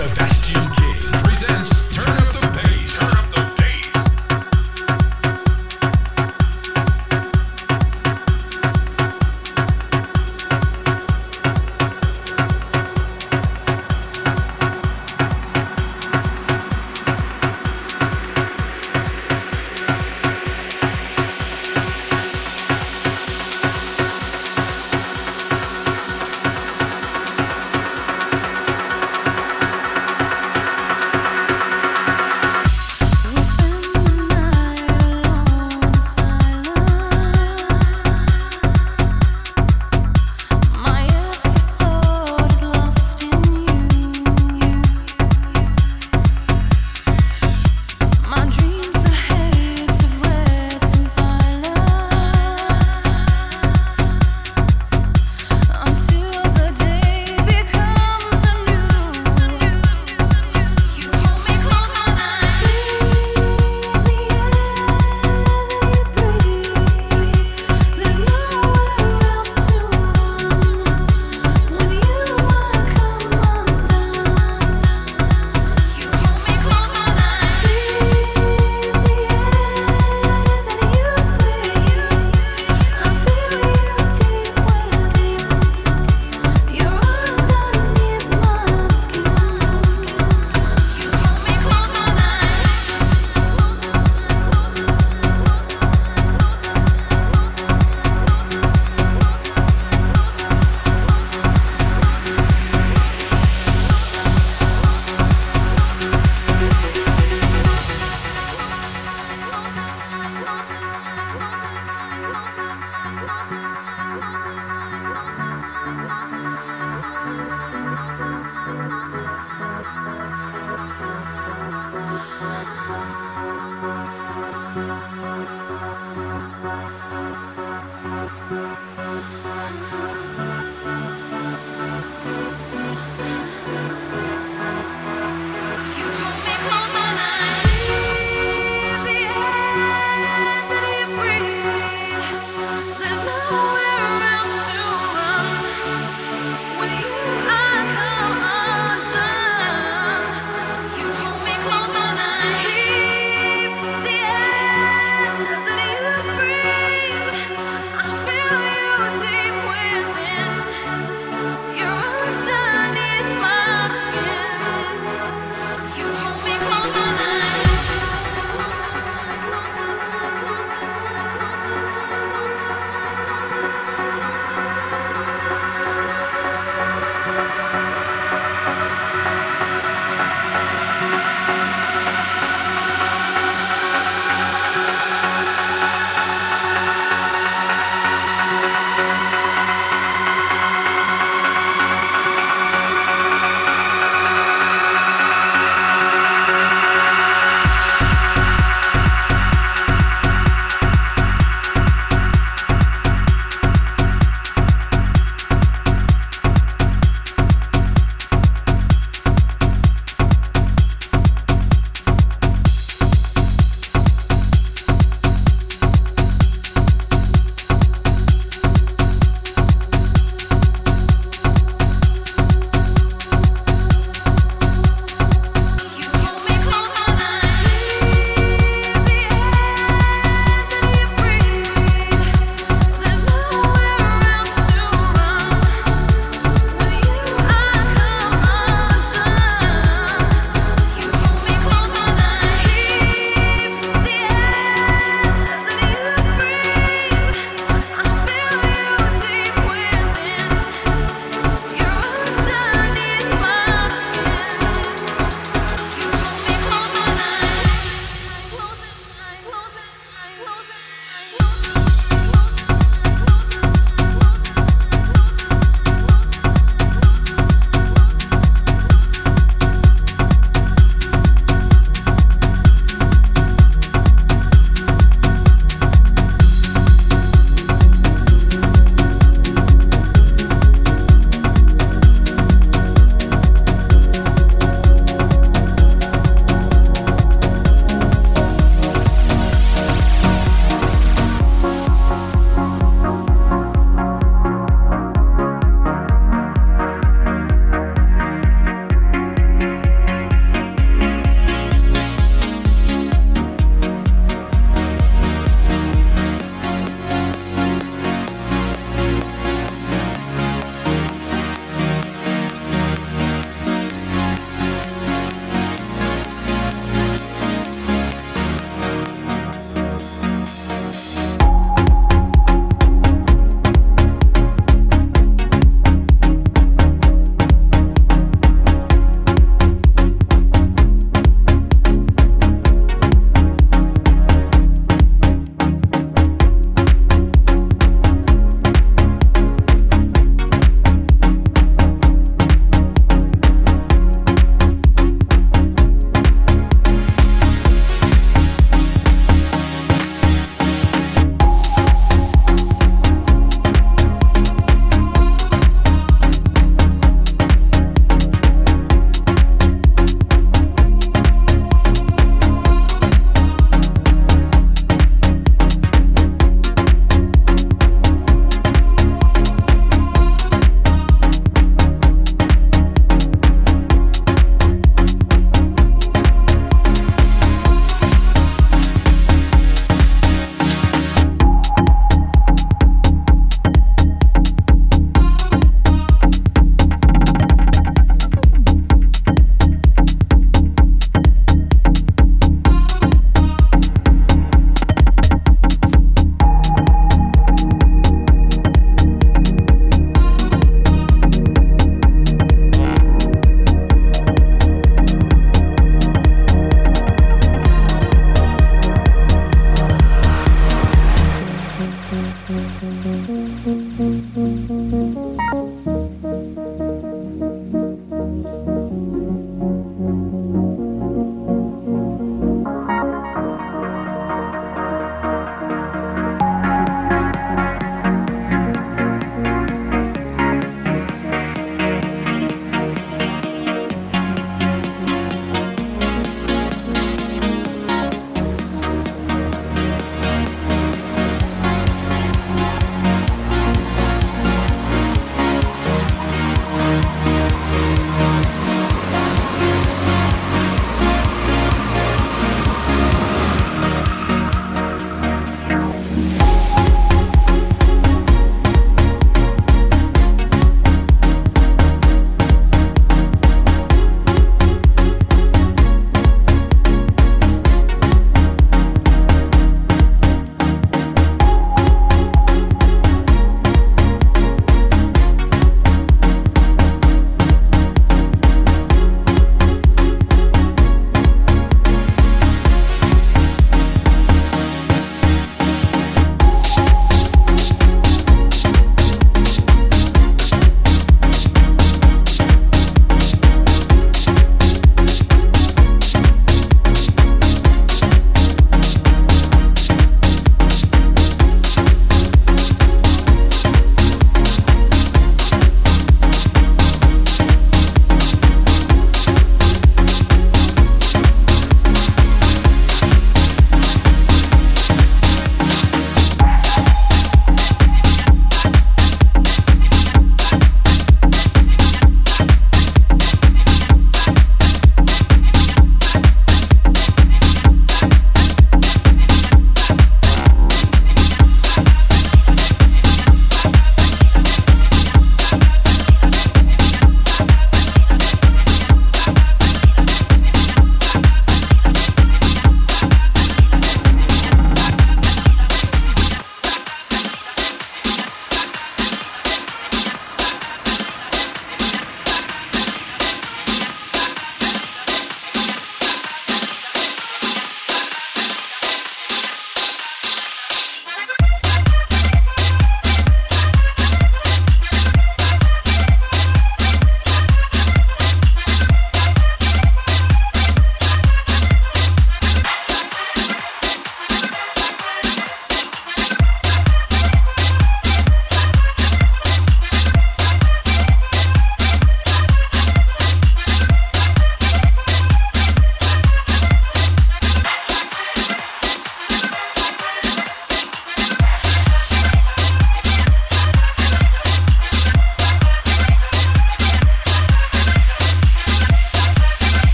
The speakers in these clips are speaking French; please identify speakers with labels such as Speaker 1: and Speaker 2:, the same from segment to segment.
Speaker 1: so
Speaker 2: bad.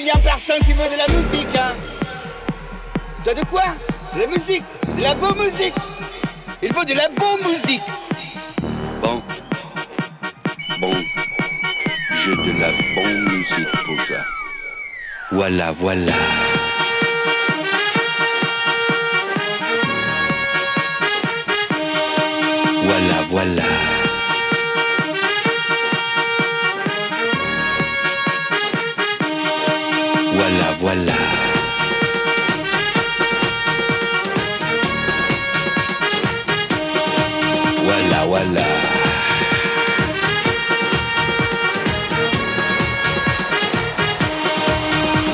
Speaker 2: Ici il y a personne qui veut de la musique, hein. Toi de quoi? De la musique, de la bonne musique. Il faut de la bonne musique.
Speaker 1: Bon. Bon. J'ai de la bonne musique pour toi. Voilà, voilà. Voilà, voilà. Voilà, voilà. Voilà, voilà.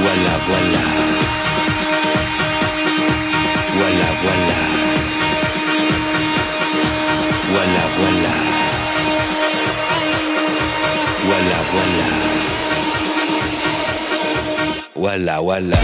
Speaker 1: Voilà, voilà. Voilà, voilà. Voilà, voilà, voilà.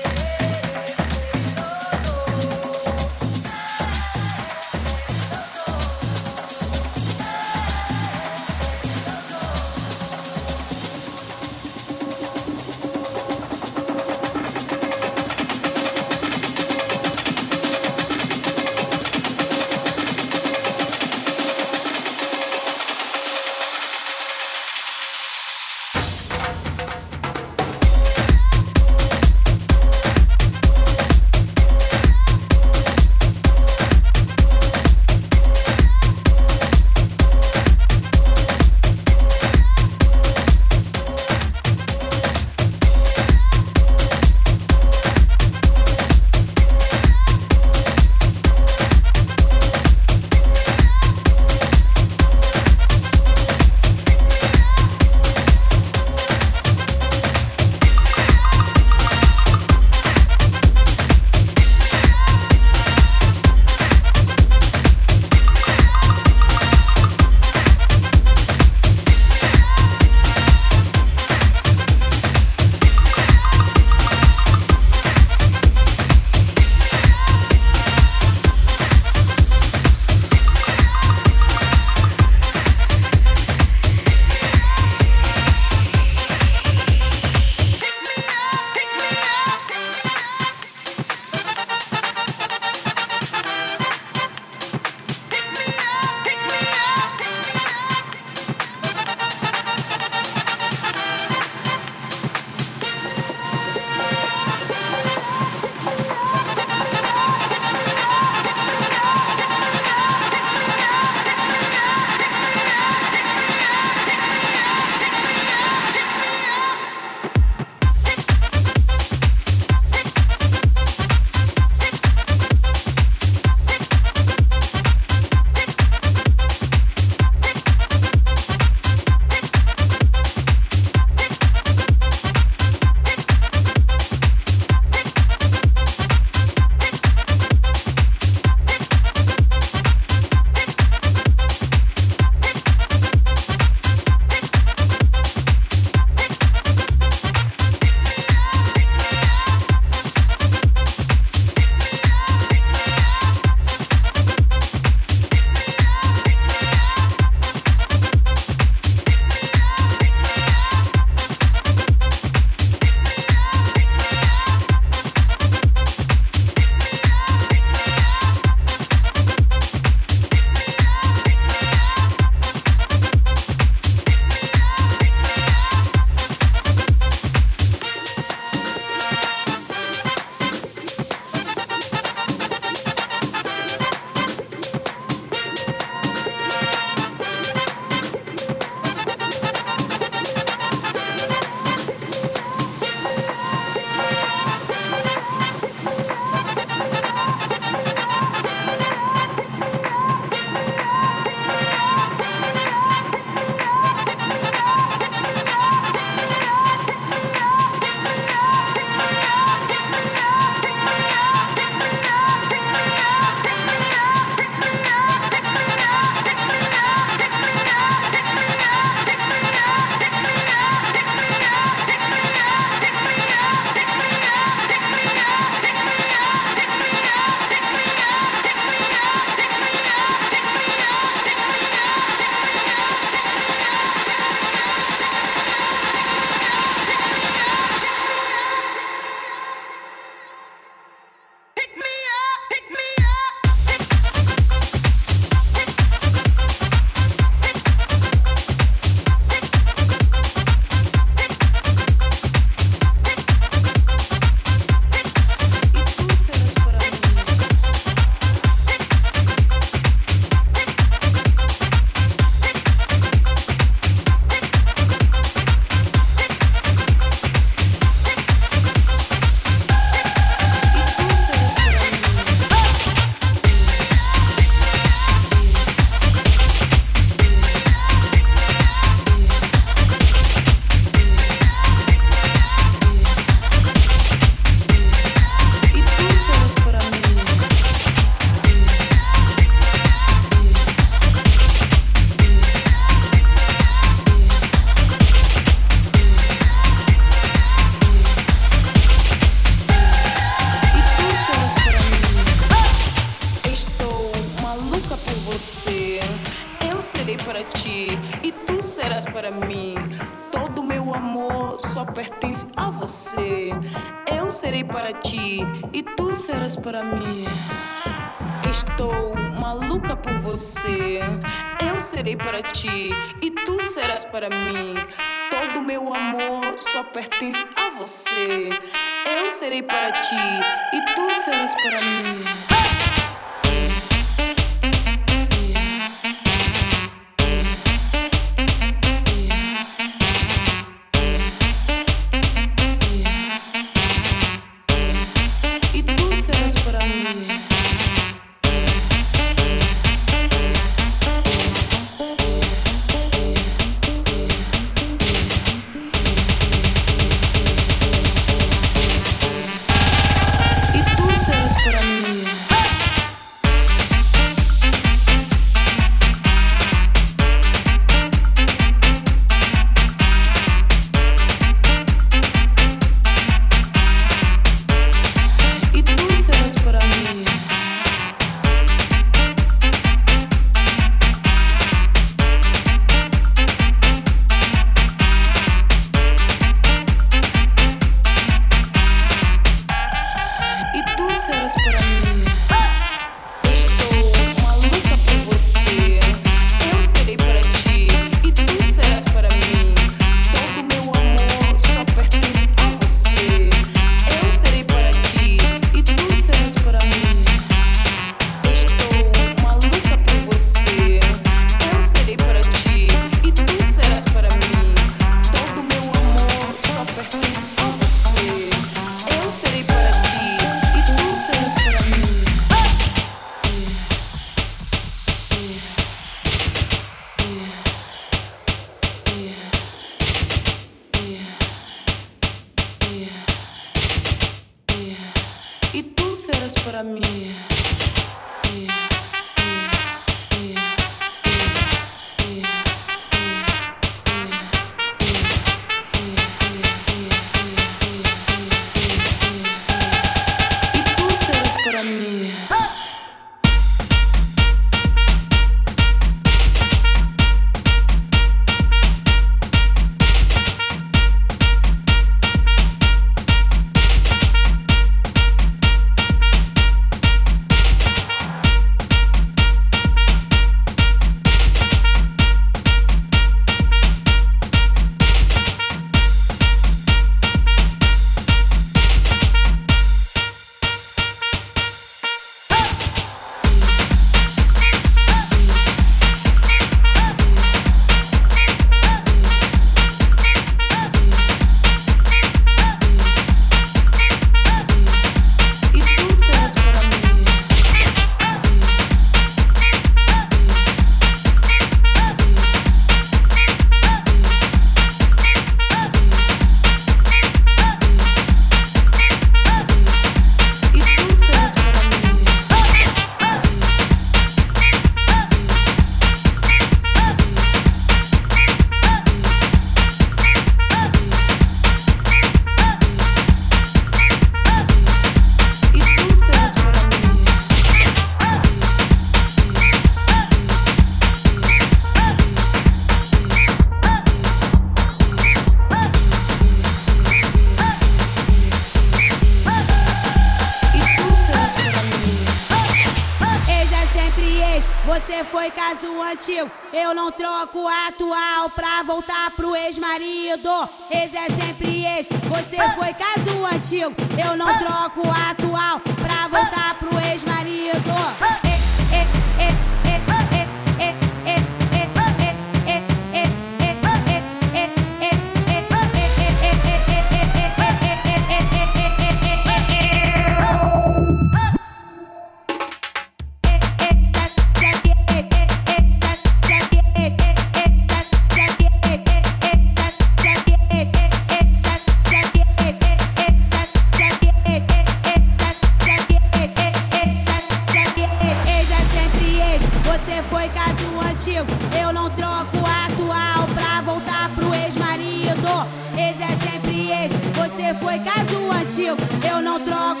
Speaker 3: você foi caso antigo. Eu não troco atual pra voltar pro ex-marido. Ex é sempre ex, você foi caso antigo. Eu não troco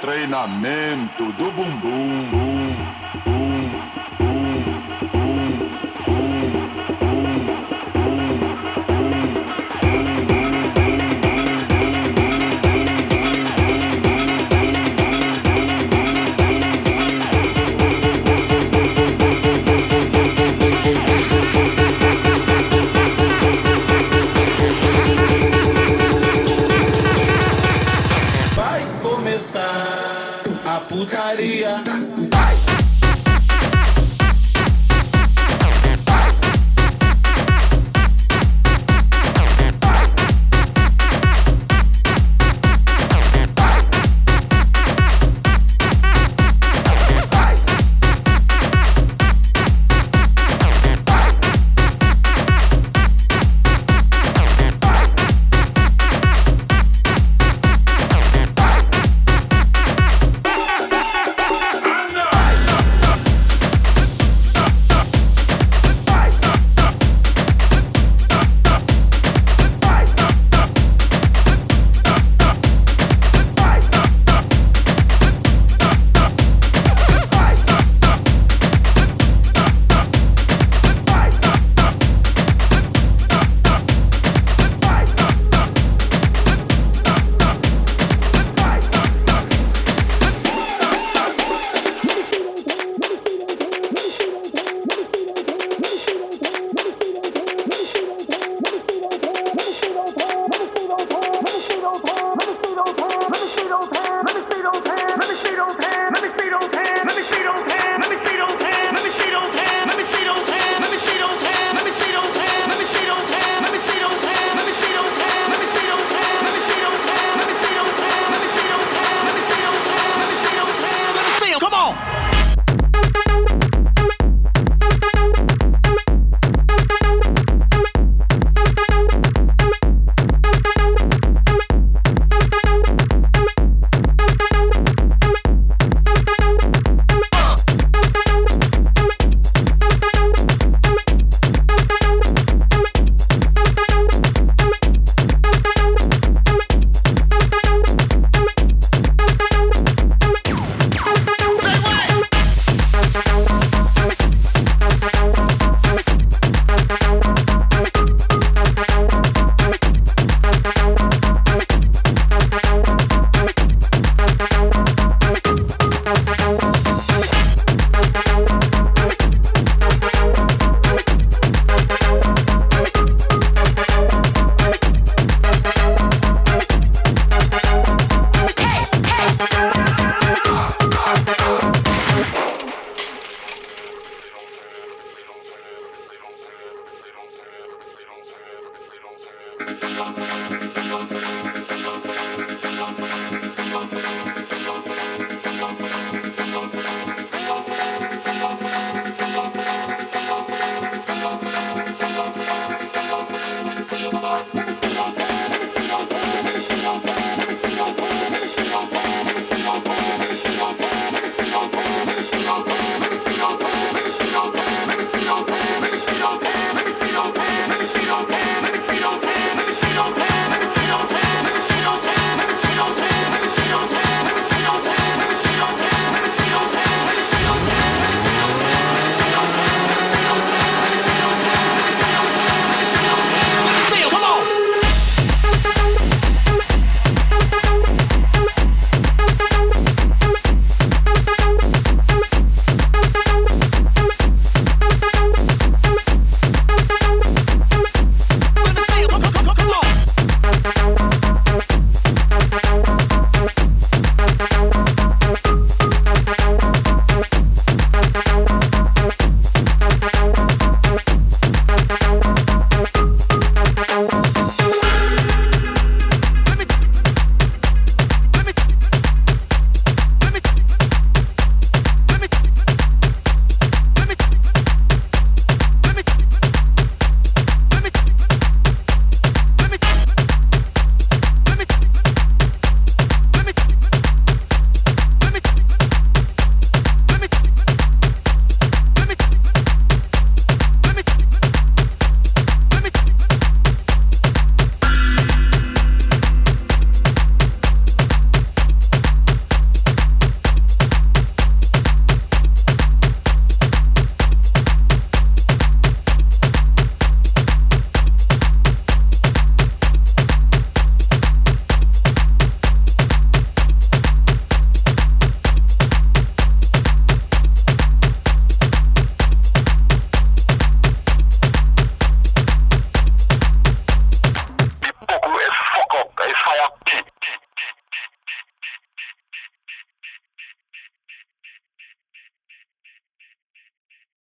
Speaker 4: treinamento do bumbum. Bum, bum.
Speaker 5: putaria.